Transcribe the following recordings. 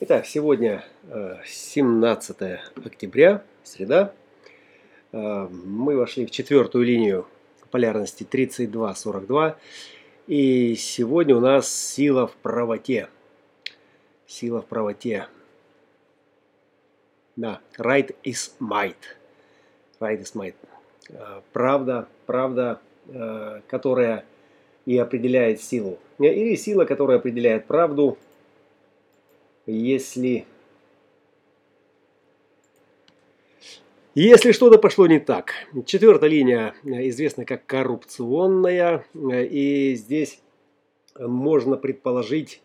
Итак, сегодня 17 октября, среда. Мы вошли в четвертую линию полярности 32-42. И сегодня у нас сила в правоте. Сила в правоте. Да, right is might. Right is might. Правда, правда, которая и определяет силу. Или сила, которая определяет правду, если... Если что-то пошло не так. Четвертая линия известна как коррупционная, и здесь можно предположить,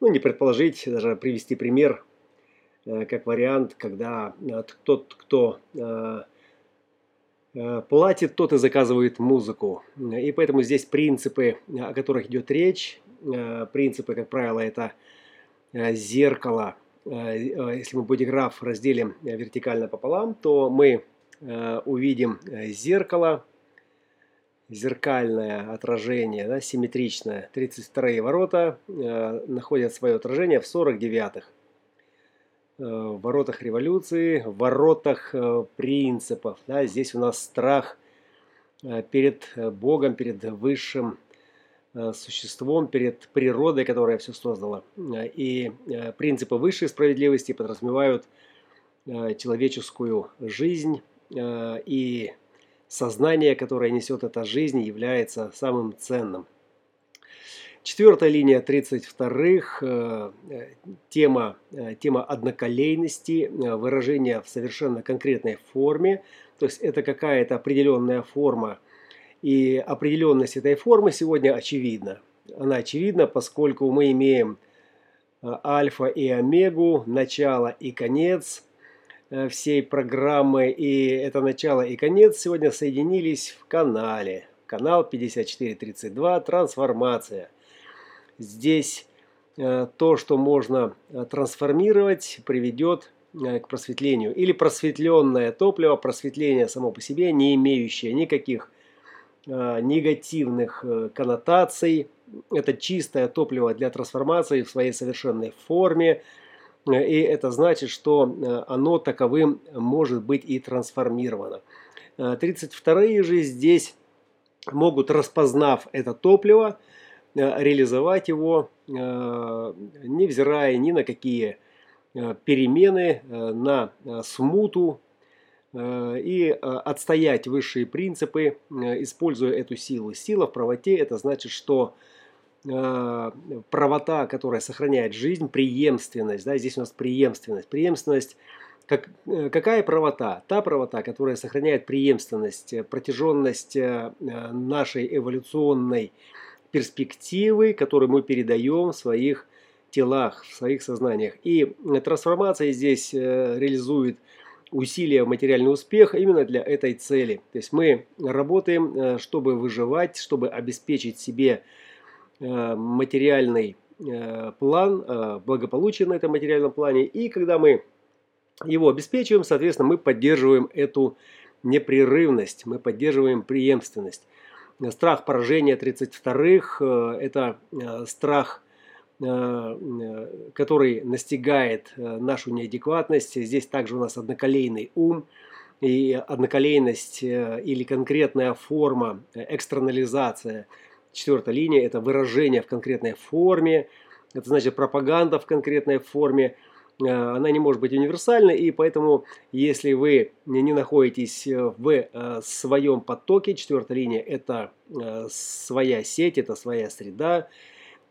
ну не предположить, даже привести пример, как вариант, когда тот, кто платит, тот и заказывает музыку. И поэтому здесь принципы, о которых идет речь, принципы, как правило, это Э, зеркало, э, э, если мы бодиграф разделим вертикально пополам, то мы увидим зеркало, зеркальное отражение, да, симметричное. 32 ворота находят свое отражение в 49-х. В воротах революции, в воротах принципов. Да, здесь у нас страх перед Богом, перед высшим Э, существом перед природой, которая все создала. И э, принципы высшей справедливости подразумевают э, человеческую жизнь и сознание, которое несет эта жизнь, является самым ценным. Четвертая линия 32-х, тема, тема одноколейности, выражение в совершенно конкретной форме, то есть это какая-то определенная форма – и определенность этой формы сегодня очевидна. Она очевидна, поскольку мы имеем э, альфа и омегу, начало и конец э, всей программы. И это начало и конец сегодня соединились в канале. Канал 5432 «Трансформация». Здесь э, то, что можно трансформировать, приведет к просветлению. Или просветленное топливо, просветление само по себе, не имеющее никаких негативных э, коннотаций. Это чистое топливо для трансформации в своей совершенной форме. Э, и это значит, что оно таковым может быть и трансформировано. 32-е же здесь могут, распознав это топливо, реализовать его, невзирая ни на какие перемены, на смуту, Э, и э, отстоять высшие принципы, э, используя эту силу. Сила в правоте – это значит, что правота, которая сохраняет жизнь, преемственность, да, здесь у нас преемственность. Преемственность как, какая правота? Та правота, которая сохраняет преемственность, протяженность нашей эволюционной перспективы, которую мы передаем в своих телах, в своих сознаниях. И трансформация здесь реализует усилия материальный успех именно для этой цели. То есть мы работаем, э, чтобы выживать, чтобы обеспечить себе э, материальный э, план, благополучие на этом материальном плане. И когда мы его обеспечиваем, соответственно, мы поддерживаем эту непрерывность, мы поддерживаем преемственность. Страх поражения 32-х – это страх который настигает э, нашу неадекватность. Здесь также у нас одноколейный ум. И одноколейность э, или конкретная форма, экстернализация. Четвертая линия – это выражение в конкретной форме. Это значит пропаганда в конкретной форме. Она не может быть универсальной, и поэтому, если вы не находитесь в своем потоке, четвертая линия – это своя сеть, это своя среда, Э,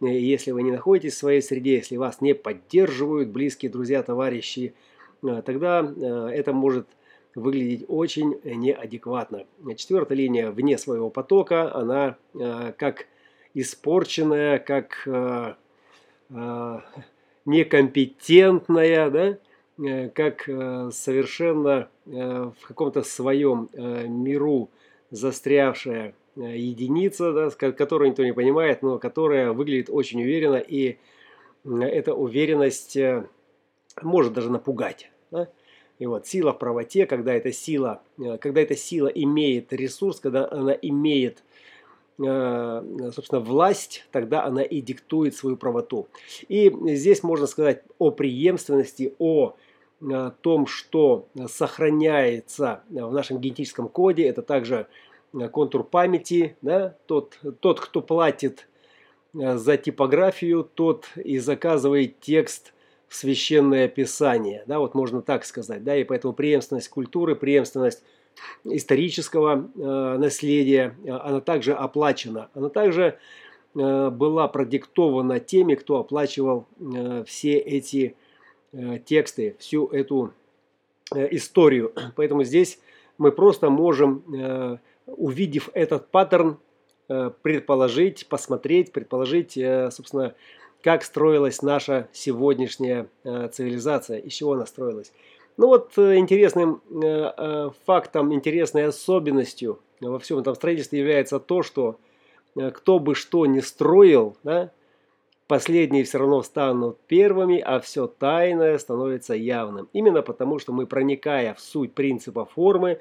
если вы не находитесь в своей среде, если вас не поддерживают близкие друзья, товарищи, э, тогда э, это может выглядеть очень неадекватно. Четвертая линия вне своего потока, она как испорченная, как некомпетентная, да, как совершенно в каком-то своем миру застрявшая Э, единица, да, которую никто не понимает, но которая выглядит очень уверенно, и эта уверенность э, может даже напугать. Да? И вот сила в правоте, когда эта сила, э, когда эта сила имеет ресурс, когда она имеет собственно, власть, тогда она и диктует свою правоту. И здесь можно сказать о преемственности, о том, что сохраняется в нашем генетическом коде. Это также контур памяти. Да? Тот, тот, кто платит за типографию, тот и заказывает текст в священное писание. Да? Вот можно так сказать. Да? И поэтому преемственность культуры, преемственность исторического э, наследия, э, она также оплачена. Она также э, была продиктована теми, кто оплачивал э, все эти э, тексты, всю эту э, историю. Поэтому здесь мы просто можем, э, увидев этот паттерн, э, предположить, посмотреть, предположить, э, собственно, как строилась наша сегодняшняя э, цивилизация, из чего она строилась. Ну вот интересным фактом, интересной особенностью во всем этом строительстве является то, что кто бы что ни строил, да, последние все равно станут первыми, а все тайное становится явным. Именно потому, что мы, проникая в суть принципа формы,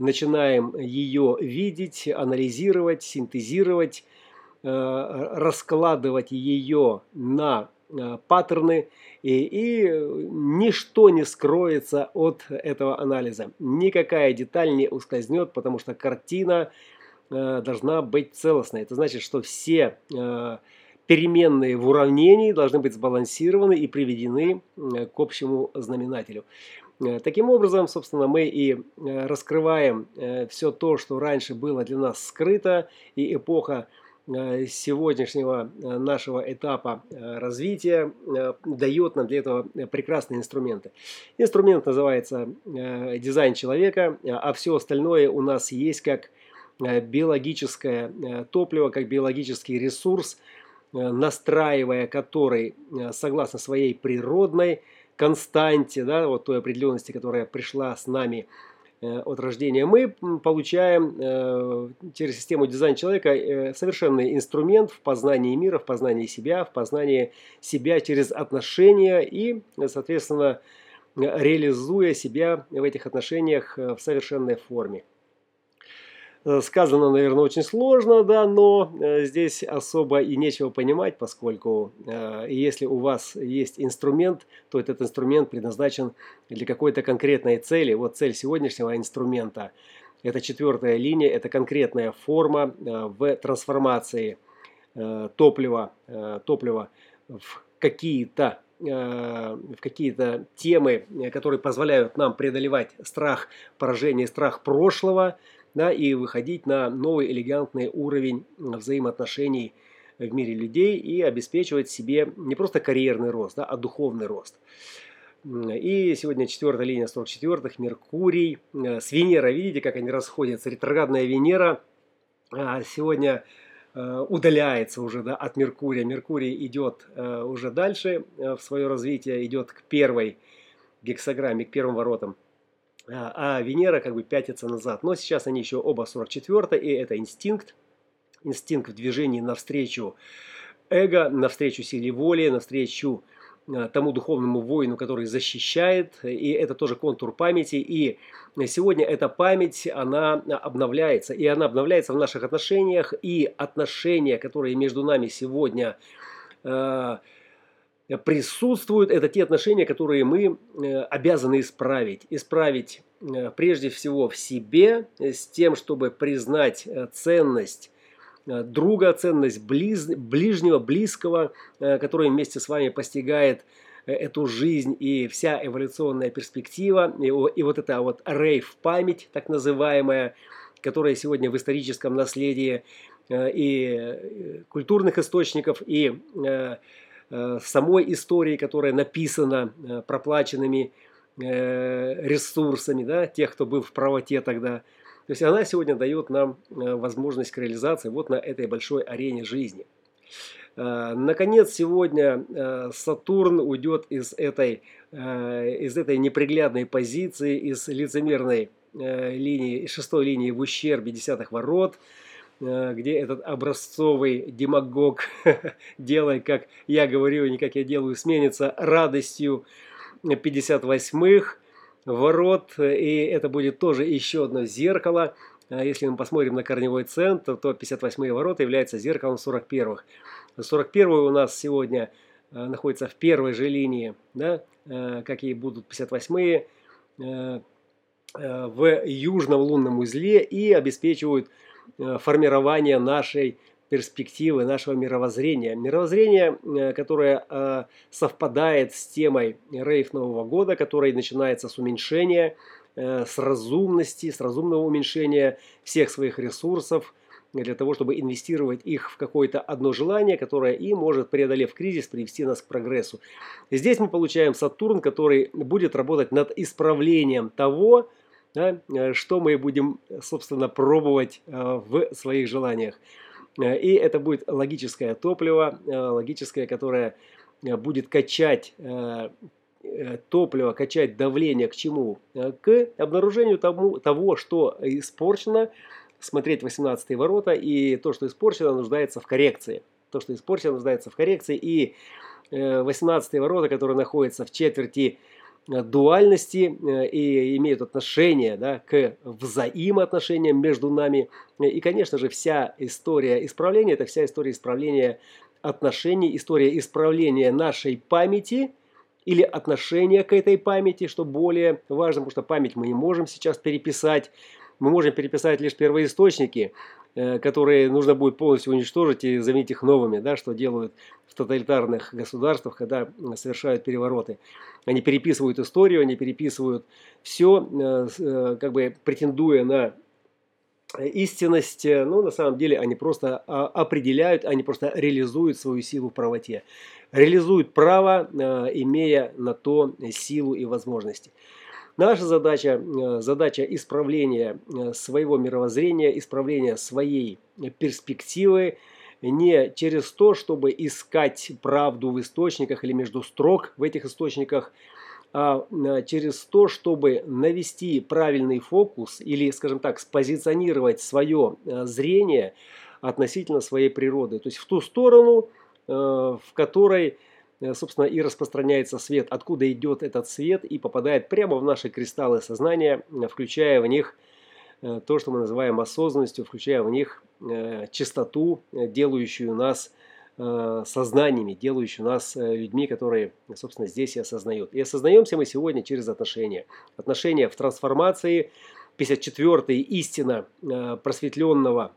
начинаем ее видеть, анализировать, синтезировать, раскладывать ее на Э, паттерны, и, и ничто не скроется от этого анализа. Никакая деталь не ускользнет, потому что картина э, должна быть целостной. Это значит, что все э, переменные в уравнении должны быть сбалансированы и приведены к общему знаменателю. Таким образом, собственно, мы и раскрываем все то, что раньше было для нас скрыто, и эпоха Э, сегодняшнего э, нашего этапа э, развития дает нам для этого прекрасные инструменты. Инструмент называется дизайн человека, а все остальное у нас есть как биологическое топливо, как биологический ресурс, настраивая который согласно своей природной константе, да, вот той определенности, которая пришла с нами Э, от рождения, мы получаем э, через систему дизайн человека э, совершенный инструмент в познании мира, в познании себя, в познании себя через отношения и, соответственно, реализуя себя в этих отношениях в совершенной форме. Э, сказано, наверное, очень сложно, да, но э, здесь особо и нечего понимать, поскольку э, если у вас есть инструмент, то этот инструмент предназначен для какой-то конкретной цели. Вот цель сегодняшнего инструмента – это четвертая линия, это конкретная форма в трансформации топлива, топлива в какие-то в какие-то темы, которые позволяют нам преодолевать страх поражения, страх прошлого – да, и выходить на новый элегантный уровень взаимоотношений в мире людей и обеспечивать себе не просто карьерный рост, да, а духовный рост. И сегодня четвертая линия 44-х, Меркурий э, с Венерой. Видите, как они расходятся? Ретроградная Венера а, сегодня э, удаляется уже да, от Меркурия. Меркурий идет э, уже дальше в свое развитие, идет к первой гексограмме, к первым воротам а, а Венера как бы пятится назад. Но сейчас они еще оба 44 и это инстинкт. Инстинкт в движении навстречу эго, навстречу силе воли, навстречу а, тому духовному воину, который защищает, и это тоже контур памяти, и сегодня эта память, она обновляется, и она обновляется в наших отношениях, и отношения, которые между нами сегодня а, присутствуют, это те отношения, которые мы э, обязаны исправить. Исправить э, прежде всего в себе, э, с тем, чтобы признать ценность друга, ценность близ, ближнего, близкого, который вместе с вами постигает эту жизнь и вся эволюционная перспектива, и, и вот эта вот рейв-память, так называемая, которая сегодня в историческом наследии и культурных источников, и Э, самой истории, которая написана э, проплаченными э, ресурсами, да, тех, кто был в правоте тогда. То есть она сегодня дает нам возможность к реализации вот на этой большой арене жизни. Наконец, сегодня Сатурн уйдет из этой, из этой неприглядной позиции, из лицемерной линии, шестой линии в ущербе десятых ворот – где этот образцовый демагог, делай как я говорю, не как я делаю, сменится радостью 58-х ворот. И это будет тоже еще одно зеркало, если мы посмотрим на корневой центр, то 58-е ворота являются зеркалом 41-х. 41 у нас сегодня находится в первой же линии, да, как и будут 58-е, в южном лунном узле и обеспечивают формирование нашей перспективы нашего мировоззрения. Мировоззрение, э, которое э, совпадает с темой рейв Нового года, который начинается с уменьшения, э, с разумности, с разумного уменьшения всех своих ресурсов, для того, чтобы инвестировать их в какое-то одно желание, которое и может, преодолев кризис, привести нас к прогрессу. здесь мы получаем Сатурн, который будет работать над исправлением того, да, что мы будем, собственно, пробовать в своих желаниях. Э, и это будет логическое топливо, э, логическое, которое э, будет качать топливо, качать давление к чему? К обнаружению тому, того, что испорчено, смотреть 18 ворота, и то, что испорчено, нуждается в коррекции. То, что испорчено, нуждается в коррекции, и 18 ворота, которые находятся в четверти Э, дуальности э, и имеют отношение да, к взаимоотношениям между нами. И, конечно же, вся история исправления – это вся история исправления отношений, история исправления нашей памяти или отношения к этой памяти, что более важно, потому что память мы не можем сейчас переписать, мы можем переписать лишь первоисточники, которые нужно будет полностью уничтожить и заменить их новыми, да, что делают в тоталитарных государствах, когда совершают перевороты. Они переписывают историю, они переписывают все, э, э, как бы претендуя на истинность, но на самом деле они просто а, определяют, они просто реализуют свою силу в правоте. Реализуют право, имея на то силу и возможности. Наша задача, э, задача исправления э, своего мировоззрения, исправления своей перспективы не через то, чтобы искать правду в источниках или между строк в этих источниках, а э, через то, чтобы навести правильный фокус или, скажем так, спозиционировать свое зрение относительно своей природы. То есть в ту сторону, в которой собственно, и распространяется свет, откуда идет этот свет и попадает прямо в наши кристаллы сознания, э, включая в них э, то, что мы называем осознанностью, включая в них чистоту, делающую нас сознаниями, делающую нас людьми, которые, собственно, здесь и осознают. И осознаемся мы сегодня через отношения. Отношения в трансформации, 54-й истина просветленного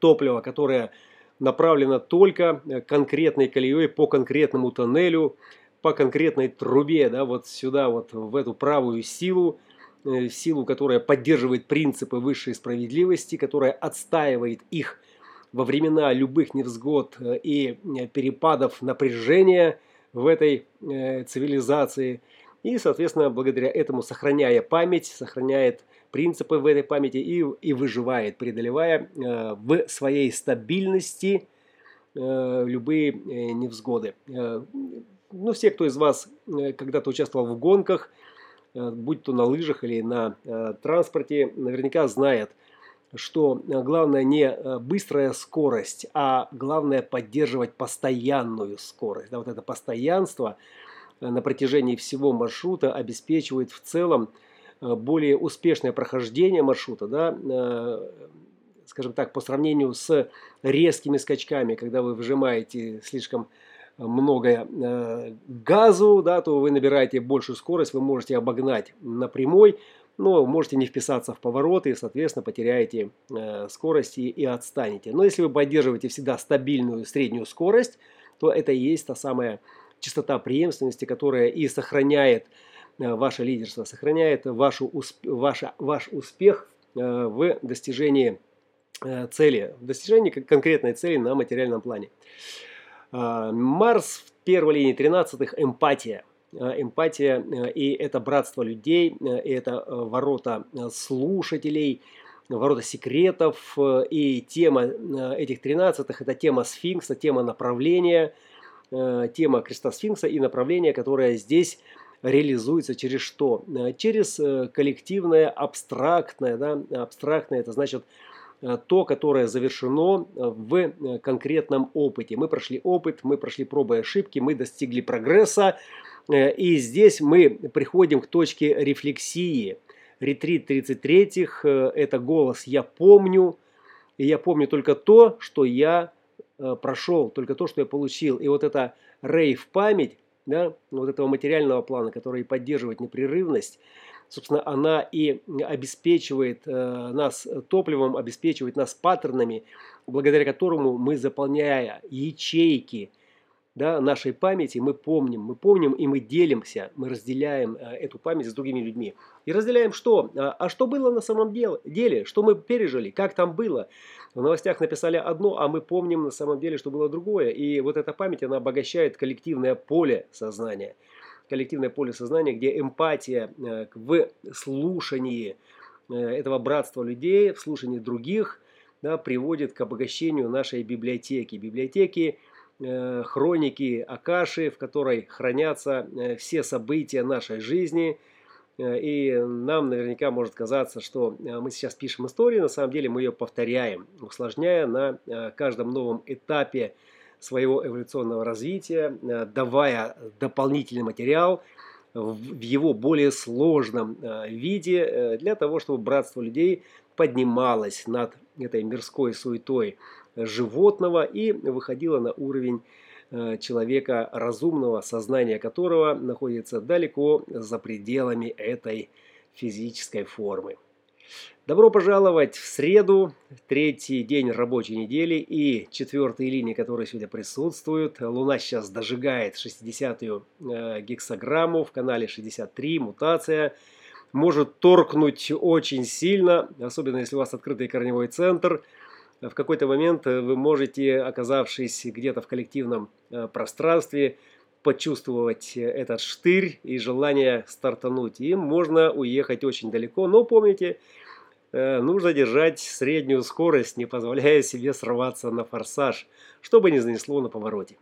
топлива, которое направлена только э, конкретной колеей по конкретному тоннелю, по конкретной трубе, да, вот сюда, вот в эту правую силу, э, силу, которая поддерживает принципы высшей справедливости, которая отстаивает их во времена любых невзгод э, и перепадов напряжения в этой цивилизации. И, соответственно, благодаря этому, сохраняя память, сохраняет принципы в этой памяти и, и выживает, преодолевая э, в своей стабильности э, любые э, невзгоды. Э, ну, все, кто из вас э, когда-то участвовал в гонках, э, будь то на лыжах или на э, транспорте, наверняка знает, что э, главное не э, быстрая скорость, а главное поддерживать постоянную скорость. Да, вот это постоянство на протяжении всего маршрута обеспечивает в целом Э, более успешное прохождение маршрута, да, э, скажем так, по сравнению с резкими скачками, когда вы выжимаете слишком много э, газу, да, то вы набираете большую скорость, вы можете обогнать на прямой, но можете не вписаться в повороты и, соответственно, потеряете скорость и, и отстанете. Но если вы поддерживаете всегда стабильную среднюю скорость, то это и есть та самая частота преемственности, которая и сохраняет Э, ваше лидерство, сохраняет вашу, ваш, ваш успех э, в достижении э, цели, в достижении конкретной цели на материальном плане. Марс в первой линии 13 эмпатия. Эмпатия и это братство людей, и это ворота слушателей, ворота секретов. И тема этих 13 это тема сфинкса, тема направления, тема креста сфинкса и направление, которое здесь реализуется через что? Э, через э, коллективное абстрактное. Да? Абстрактное это значит э, то, которое завершено в конкретном опыте. Мы прошли опыт, мы прошли пробы и ошибки, мы достигли прогресса. И здесь мы приходим к точке рефлексии, Ретрит 33-х – это голос «Я помню», и я помню только то, что я прошел, только то, что я получил. И вот эта рейв-память, да, вот этого материального плана, который поддерживает непрерывность, собственно, она и обеспечивает э, нас топливом, обеспечивает нас паттернами, благодаря которому мы, заполняя ячейки да, нашей памяти, мы помним, мы помним и мы делимся, мы разделяем э, эту память с другими людьми. И разделяем что? А, а что было на самом деле? Что мы пережили? Как там было? В новостях написали одно, а мы помним на самом деле, что было другое. И вот эта память, она обогащает коллективное поле сознания – коллективное поле сознания, где эмпатия э, в слушании э, этого братства людей, в слушании других, да, приводит к обогащению нашей библиотеки. Библиотеки хроники Акаши, в которой хранятся все события нашей жизни. И нам наверняка может казаться, что мы сейчас пишем историю, на самом деле мы ее повторяем, усложняя на каждом новом этапе своего эволюционного развития, э, давая дополнительный материал в его более сложном э, виде э, для того, чтобы братство людей поднималось над этой мирской суетой животного и выходило на уровень человека разумного, сознание которого находится далеко за пределами этой физической формы. Добро пожаловать в среду, третий день рабочей недели и четвертые линии, которые сегодня присутствуют. Луна сейчас дожигает 60-ю э, гексограмму в канале 63, мутация. Может торкнуть очень сильно, особенно если у вас открытый корневой центр. В какой-то момент вы можете, оказавшись где-то в коллективном э, пространстве, почувствовать этот штырь и желание стартануть. И можно уехать очень далеко, но помните, Э, нужно держать среднюю скорость, не позволяя себе срываться на форсаж, чтобы не занесло на повороте.